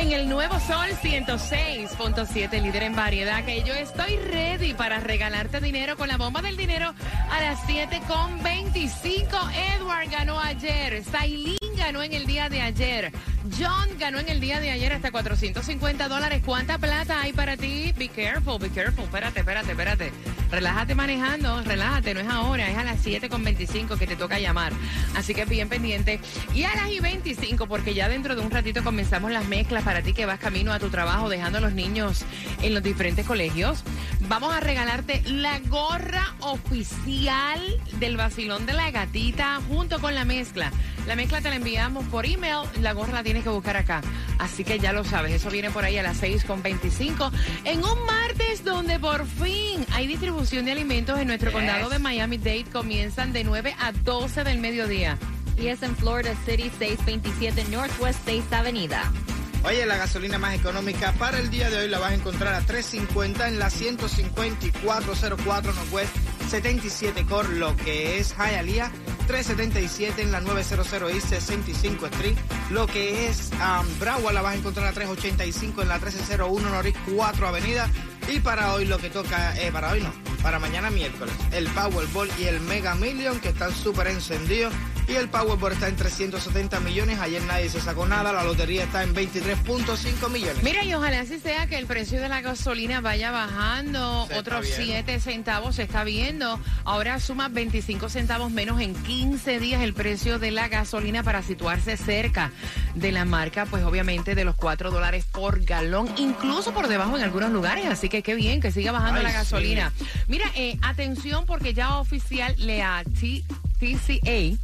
En el nuevo Sol 106.7, líder en variedad, que yo estoy ready para regalarte dinero con la bomba del dinero a las 7.25. Edward ganó ayer. Sailin ganó en el día de ayer. John ganó en el día de ayer hasta 450 dólares. ¿Cuánta plata hay para ti? Be careful, be careful. Espérate, espérate, espérate. Relájate manejando, relájate, no es ahora, es a las 7.25 que te toca llamar. Así que bien pendiente. Y a las y 25, porque ya dentro de un ratito comenzamos las mezclas para ti que vas camino a tu trabajo dejando a los niños en los diferentes colegios. Vamos a regalarte la gorra oficial del vacilón de la gatita junto con la mezcla. La mezcla te la enviamos por email, la gorra la tienes que buscar acá. Así que ya lo sabes, eso viene por ahí a las 6.25 en un martes donde por fin hay distribución de alimentos en nuestro condado de Miami-Dade. Comienzan de 9 a 12 del mediodía. Y es en Florida City 627 Northwest 6 Avenida. Oye, la gasolina más económica para el día de hoy la vas a encontrar a 3.50 en la 15404 Northwest 77 Core, lo que es Hialeah. 377 en la 900 y 65 Street, lo que es um, la vas a encontrar a 385 en la 1301 Norris 4 Avenida. Y para hoy lo que toca, eh, para hoy no, para mañana miércoles, el Powerball y el Mega Million que están súper encendidos. Y el Powerball está en 370 millones. Ayer nadie se sacó nada. La lotería está en 23.5 millones. Mira, y ojalá así sea que el precio de la gasolina vaya bajando. Se Otros viendo. 7 centavos se está viendo. Ahora suma 25 centavos menos en 15 días el precio de la gasolina para situarse cerca de la marca, pues obviamente de los 4 dólares por galón, incluso por debajo en algunos lugares. Así que qué bien que siga bajando Ay, la sí. gasolina. Mira, eh, atención porque ya oficial Lea T- TCA.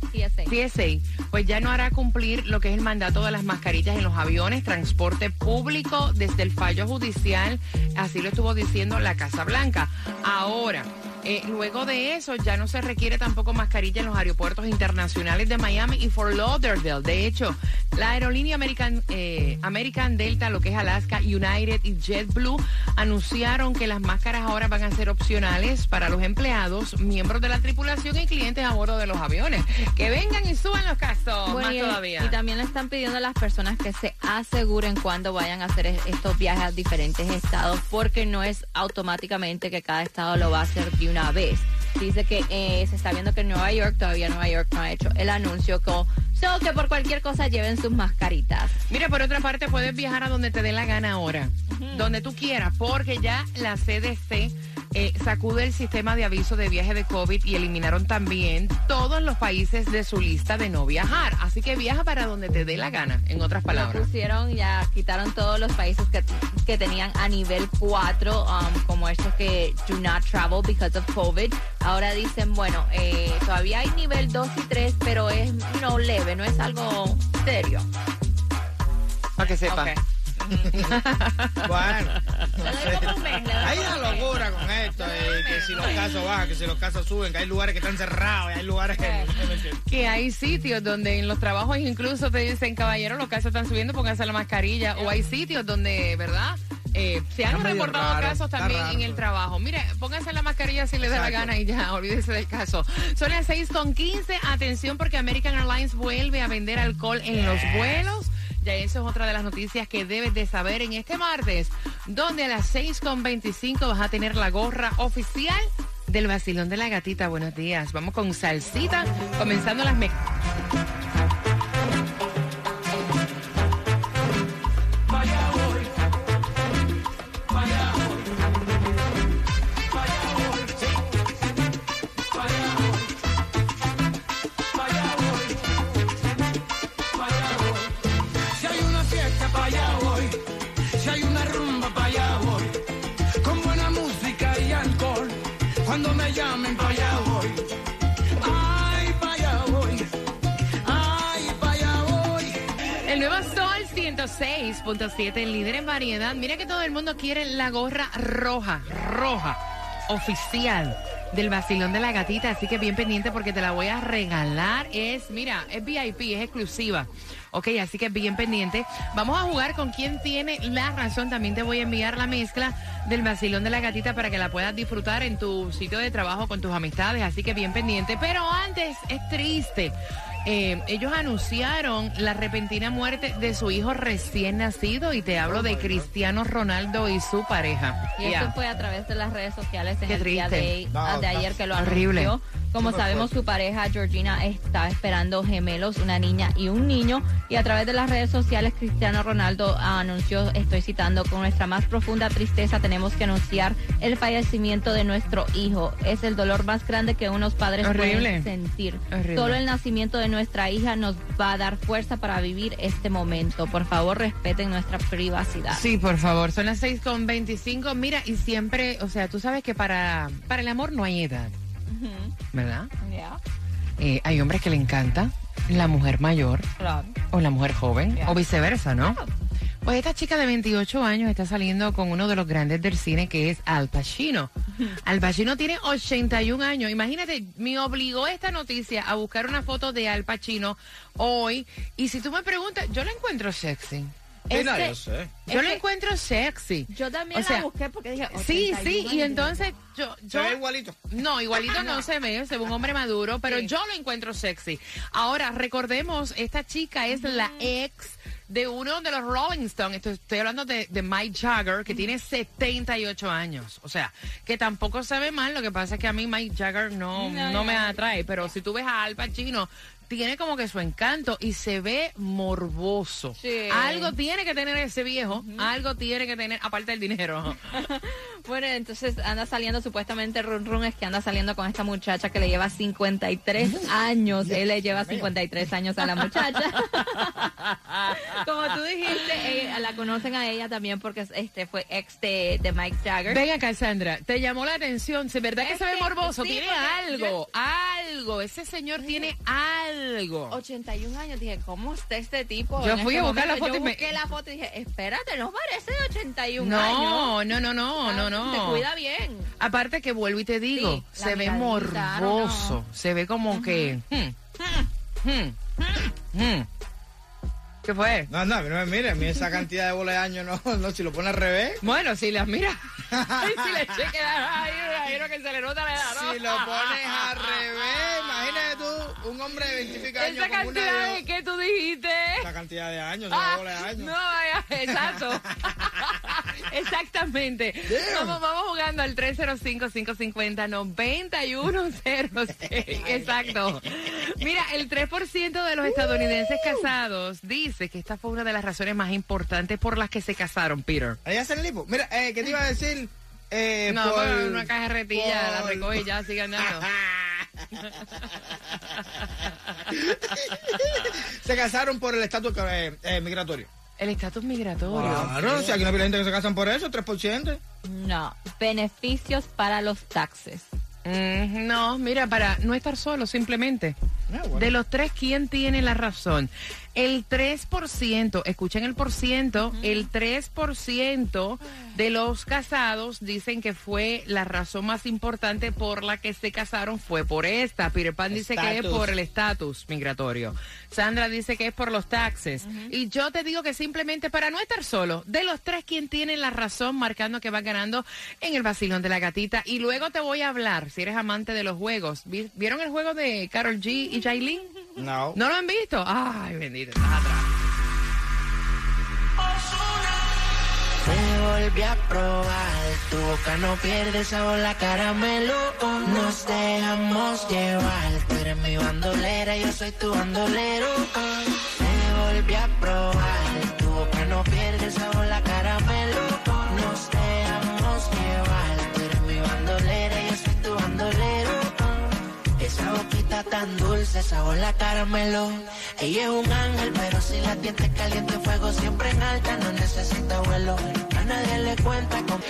TSA. Pues ya no hará cumplir lo que es el mandato de las mascarillas en los aviones, transporte público desde el fallo judicial, así lo estuvo diciendo la Casa Blanca. Ahora, eh, luego de eso ya no se requiere tampoco mascarilla en los aeropuertos internacionales de Miami y Fort Lauderdale. De hecho, la aerolínea American, eh, American Delta, lo que es Alaska, United y JetBlue anunciaron que las máscaras ahora van a ser opcionales para los empleados, miembros de la tripulación y clientes a bordo de los aviones. Que vengan y suban los casos Bueno, más y, todavía. y también le están pidiendo a las personas que se aseguren cuando vayan a hacer es- estos viajes a diferentes estados, porque no es automáticamente que cada estado lo va a hacer de una vez. Dice que eh, se está viendo que en Nueva York, todavía Nueva York no ha hecho el anuncio con so que por cualquier cosa lleven sus mascaritas. Mira, por otra parte, puedes viajar a donde te dé la gana ahora, donde tú quieras, porque ya la CDC eh, sacude el sistema de aviso de viaje de COVID y eliminaron también todos los países de su lista de no viajar. Así que viaja para donde te dé la gana, en otras Lo palabras. pusieron, ya quitaron todos los países que, que tenían a nivel 4, um, como estos que do not travel because of COVID. Ahora dicen, bueno, eh, todavía hay nivel 2 y 3, pero es no leve, no es algo serio. Para que sepa. Ok. Bueno, mes, hay una locura con esto, eh, que si los casos bajan, que si los casos suben, que hay lugares que están cerrados, y hay lugares que... Que hay sitios donde en los trabajos incluso te dicen, caballero, los casos están subiendo, pónganse la mascarilla. O hay sitios donde, ¿verdad? Eh, se han reportado raro, casos también raro en el trabajo. Mire, pónganse la mascarilla si les da la gana y ya, olvídese del caso. Son las 6 con 15. Atención porque American Airlines vuelve a vender alcohol en los vuelos. Ya eso es otra de las noticias que debes de saber en este martes, donde a las 6 con 25 vas a tener la gorra oficial del vacilón de la gatita. Buenos días. Vamos con salsita, comenzando las mezclas. 106.7, el líder en variedad. Mira que todo el mundo quiere la gorra roja, roja, oficial del vacilón de la gatita, así que bien pendiente porque te la voy a regalar. Es, mira, es VIP, es exclusiva. Ok, así que bien pendiente. Vamos a jugar con quien tiene la razón. También te voy a enviar la mezcla del vacilón de la gatita para que la puedas disfrutar en tu sitio de trabajo con tus amistades. Así que bien pendiente. Pero antes, es triste. Eh, ellos anunciaron la repentina muerte de su hijo recién nacido y te hablo de Cristiano Ronaldo y su pareja. Y Ya. esto fue a través de las redes sociales en Qué el día triste. de, No, de ayer que lo horrible. anunció. Como sabemos, su pareja Georgina está esperando gemelos, una niña y un niño. Y a través de las redes sociales, Cristiano Ronaldo anunció, estoy citando, con nuestra más profunda tristeza tenemos que anunciar el fallecimiento de nuestro hijo. Es el dolor más grande que unos padres Horrible. pueden sentir. Horrible. Solo el nacimiento de nuestra hija nos va a dar fuerza para vivir este momento. Por favor, respeten nuestra privacidad. Sí, por favor, son las 6 con 25. Mira, y siempre, o sea, tú sabes que para, para el amor no hay edad. ¿verdad? Ya, Eh, hay hombres que le encanta la mujer mayor claro. o la mujer joven, o viceversa, ¿no? Claro. Pues esta chica de 28 años está saliendo con uno de los grandes del cine que es Al Pacino. Al Pacino tiene 81 años. Imagínate, me obligó esta noticia a buscar una foto de Al Pacino hoy. Y si tú me preguntas, yo la encuentro sexy. No, Este- yo sé. Yo Es que- encuentro sexy. Yo también O sea, la busqué porque dije. Sí, 81 sí, y años, entonces yo... Se yo ve igualito. no, igualito no se ve, se ve un hombre maduro, pero Sí. yo lo encuentro sexy. Ahora, recordemos, esta chica es la ex de uno de los Rolling Stones. Estoy, estoy hablando de, de Mike Jagger, que tiene 78 años. O sea, que tampoco se ve mal. Lo que pasa es que a mí Mike Jagger no, No, no me atrae. Pero si tú ves a Al Pacino, tiene como que su encanto y se ve morboso. Sí. Algo tiene que tener ese viejo, algo tiene que tener, aparte del dinero. Bueno, entonces anda saliendo supuestamente Run Run es que anda saliendo con esta muchacha que le lleva 53 años. Él le lleva 53 años a la muchacha. Como tú dijiste, eh, la conocen a ella también porque este fue ex de, de Mike Jagger. Venga, Cassandra, te llamó la atención. ¿Es verdad que se ve morboso? sí, tiene algo, algo. Ese señor tiene algo. 81 años, dije, ¿cómo está este tipo? Yo en fui este a buscar la foto y Yo me- busqué la foto y dije, espérate, no parece de 81 años. No, no, no, no, no, no. Se cuida bien. Aparte que vuelvo y te digo, Sí, se ve no, morboso. Se ve como que. hmm, hmm, hmm. ¿Qué fue? No, no, no me mire, a mí esa cantidad de bolas de años no, no, si lo pone al revés. Bueno, si las mira. si le chequea ahí, ahí lo que se le nota la edad, ¿no? Si lo pones al revés, un hombre de 25 años Esa cantidad de- que tú dijiste. Esa cantidad de años, Ah, de años. no, exacto. Exactamente. Vamos, vamos jugando al 305-550-9106. Exacto. Mira, el 3% de los estadounidenses casados dice que esta fue una de las razones más importantes por las que se casaron, Peter. Ahí hacen lipo. Mira, eh, ¿qué te iba a decir? Eh, No, por- una cajerretilla, la por- recoge y ya sigue andando. se casaron por el estatus eh, eh, migratorio. El estatus migratorio. Claro, si aquí no hay gente que se casan por eso, 3%. No, beneficios para los taxes. Mm, no, mira, para no estar solo, simplemente. Ah, bueno. De los tres, ¿quién tiene la razón? El 3%, escuchen el por ciento, el 3% de los casados dicen que fue la razón más importante por la que se casaron fue por esta. Peter Pan dice que es por el estatus migratorio. Sandra dice que es por los taxes. Y yo te digo que simplemente para no estar solo, de los tres, ¿quién tiene la razón? Marcando que va ganando en el vacilón de la gatita. Y luego te voy a hablar, si eres amante de los juegos. ¿Vi- ¿Vieron el juego de Carol G y Jailin? No. ¿No lo han visto? Ay, bendito, estás atrás. Me volví a probar, tu boca no pierde sabor la caramelo. Nos dejamos llevar, tú eres mi bandolera, yo soy tu bandolero. Me volví a probar, tu boca no pierde sabor la dulce, sabor la caramelo. Ella es un ángel, pero si la tiente caliente, fuego siempre en alta, no necesita vuelo. A nadie le cuenta con...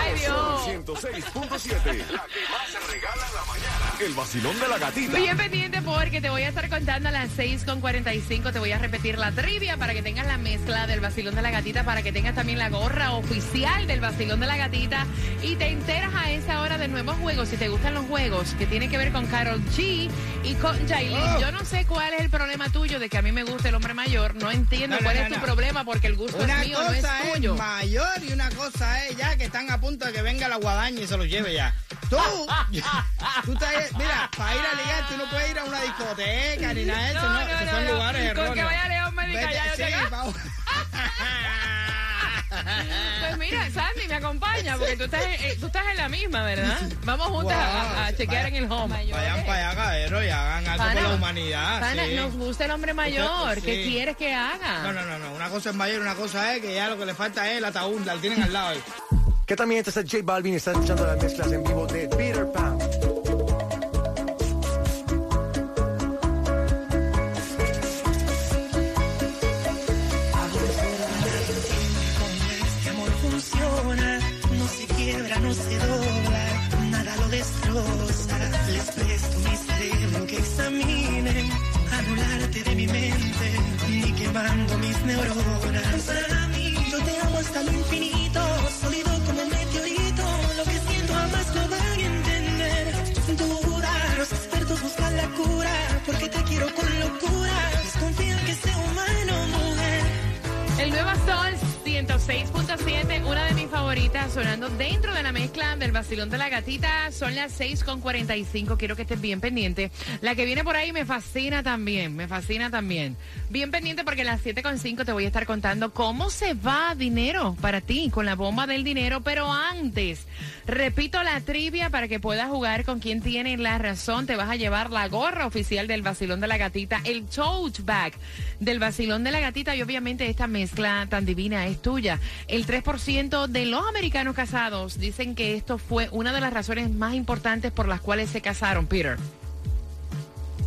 Ay, Dios. 106.7. La que más se regala en la mañana. El vacilón de la gatita. Bien pendiente porque te voy a estar contando a las 6.45. Te voy a repetir la trivia para que tengas la mezcla del vacilón de la gatita, para que tengas también la gorra oficial del vacilón de la gatita. Y te enteras a de nuevos juegos. Si te gustan los juegos que tienen que ver con Carol G y con Jailin. Oh. Yo no sé cuál es el problema tuyo de que a mí me gusta el hombre mayor. No entiendo No, cuál no, es tu problema porque el gusto Una es mío, no es cosa es, tuyo. mayor y una cosa es ya que están a punto de que venga la guadaña y se los lleve ya. Tú, tú estás, mira, para ir a ligar tú no puedes ir a una discoteca ni nada de eso, No, no, no, esos son lugares Con que erróneos. vaya León Médica, ya yo sí, Pues mira, Sandy me acompaña porque tú estás, eh, tú estás en la misma, ¿verdad? Vamos juntas a, chequear vaya. en el home. Vayan para allá, cabrero, y hagan algo Pana, por la humanidad. Pana, sí. nos gusta el hombre mayor. Sí. ¿Qué quieres que haga? No, no, no, no. Una cosa es mayor, una cosa es que ya lo que le falta es el ataúd, la tienen al lado ahí. ¿Qué tal, mi gente? Este es J Balvin y están escuchando las mezclas en vivo de Peter Pan. Hasta 106.7, una de mis favoritas, sonando dentro de la mezcla del vacilón de la gatita. Son las 6.45. Quiero que estés bien pendiente. La que viene por ahí me fascina también. Me fascina también. Bien pendiente porque las 7.5 te voy a estar contando cómo se va dinero para ti con la bomba del dinero. Pero antes, repito la trivia para que puedas jugar con quien tiene la razón. Te vas a llevar la gorra oficial del vacilón de la gatita, el tote bag del vacilón de la gatita y obviamente esta mezcla tan divina es tuya. El 3% de los americanos casados dicen que esto fue una de las razones más importantes por las cuales se casaron, Peter.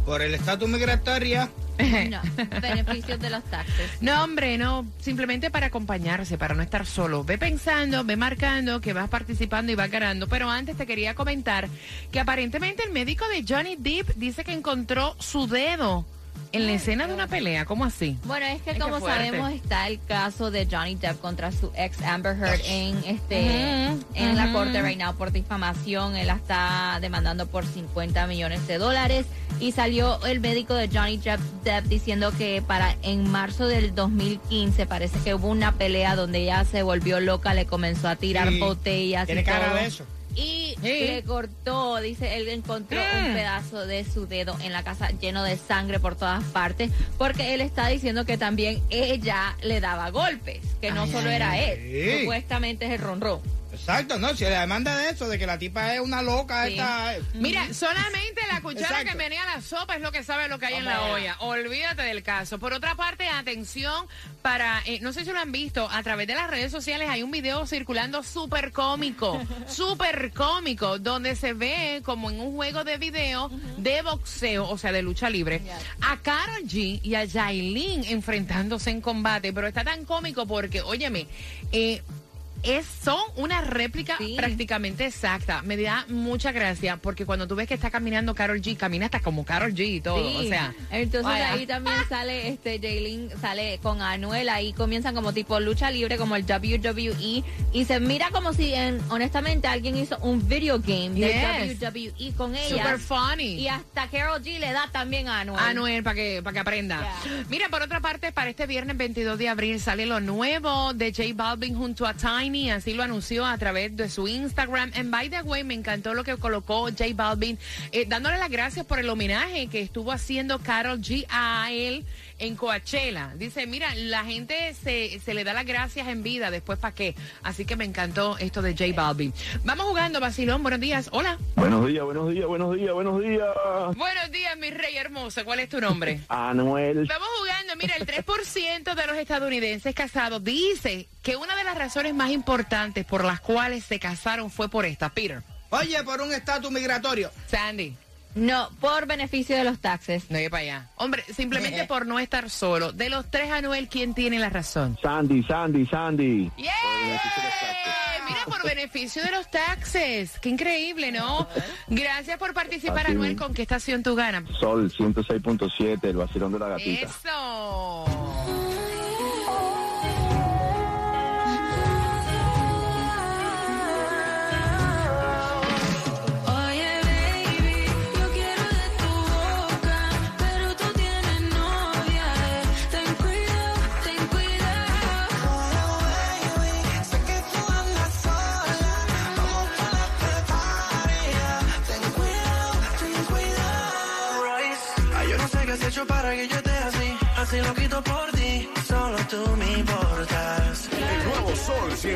Por el estatus migratorio. No, beneficios de los taxes. No, hombre, no, simplemente para acompañarse, para no estar solo. Ve pensando, ve marcando que vas participando y vas ganando. Pero antes te quería comentar que aparentemente el médico de Johnny Depp dice que encontró su dedo en la escena de una pelea. ¿Cómo así? Bueno, es que Ay, como sabemos está el caso de Johnny Depp contra su ex Amber Heard en este en la corte right now por difamación. Él la está demandando por 50 millones de dólares y salió el médico de Johnny Depp, Depp diciendo que para en marzo del 2015 parece que hubo una pelea donde ella se volvió loca, le comenzó a tirar Sí. botellas Tiene y cara todo. de eso. Y Sí. le cortó, dice, él encontró Mm. un pedazo de su dedo en la casa lleno de sangre por todas partes, porque él está diciendo que también ella le daba golpes, que no Ay, solo era él, supuestamente es el ronrón. Exacto, no, si le demanda de eso, de que la tipa es una loca, Sí. esta... Mira, solamente la cuchara Exacto. que venía la sopa es lo que sabe lo que hay en la olla. Olvídate del caso. Por otra parte, atención para, eh, no sé si lo han visto, a través de las redes sociales hay un video circulando súper cómico, súper cómico, donde se ve como en un juego de video de boxeo, o sea, de lucha libre, a Karol G y a Yailin enfrentándose en combate. Pero está tan cómico porque, óyeme, eh, es, son una réplica Sí. prácticamente exacta. Me da mucha gracia porque cuando tú ves que está caminando Carol G, camina hasta como Carol G y todo. Sí. O sea, entonces vaya. ahí también sale este Jaylin sale con Anuel ahí comienzan como tipo lucha libre como el WWE y se mira como si en- honestamente alguien hizo un video game Yes. de WWE con ella super funny. y hasta Carol G le da también a Anuel. Anuel, para que, para que aprenda. Yeah. Mira, por otra parte, para este viernes 22 de abril sale lo nuevo de J Balvin junto a Tiny, así lo anunció a través de su Instagram. And by the way, me encantó lo que colocó J Balvin, eh, dándole las gracias por el homenaje que estuvo haciendo Carol G a él en Coachella. Dice, mira, la gente se, se le da las gracias en vida, después para qué. Así que me encantó esto de J Balvin. Vamos jugando, Basilón, buenos días. Hola. Buenos días, buenos días, buenos días, buenos días. Buenos días, mi rey hermoso. ¿Cuál es tu nombre? Anuel. Vamos jugando. Mira, el 3% de los estadounidenses casados dice que una de las razones más importantes por las cuales se casaron fue por esta. Peter, Oye, por un estatus migratorio. Sandy. No, por beneficio de los taxes. No iba para allá. Hombre, simplemente por no estar solo. De los tres, Anuel, ¿quién tiene la razón? Sandy, Sandy, Sandy. ¡Yeah! Mira, por beneficio de los taxes. Qué increíble, ¿no? Gracias por participar, Así Anuel. ¿Con qué estación tú ganas? Sol 106.7, el vacilón de la gatita. Eso.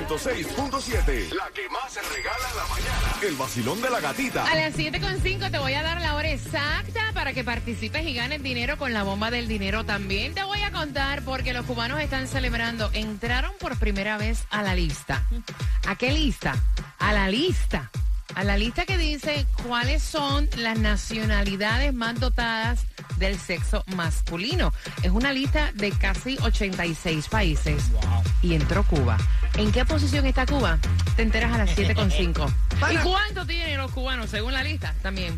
106.7. La que más se regala en la mañana. El vacilón de la gatita. A las 7.5 te voy a dar la hora exacta para que participes y ganes dinero con la bomba del dinero. También te voy a contar porque los cubanos están celebrando. Entraron por primera vez a la lista. ¿A qué lista? A la lista. A la lista que dice cuáles son las nacionalidades más dotadas del sexo masculino. Es una lista de casi 86 países. Y entró Cuba. ¿En qué posición está Cuba? Te enteras a las 7.5. ¿Y cuánto tienen los cubanos según la lista? También.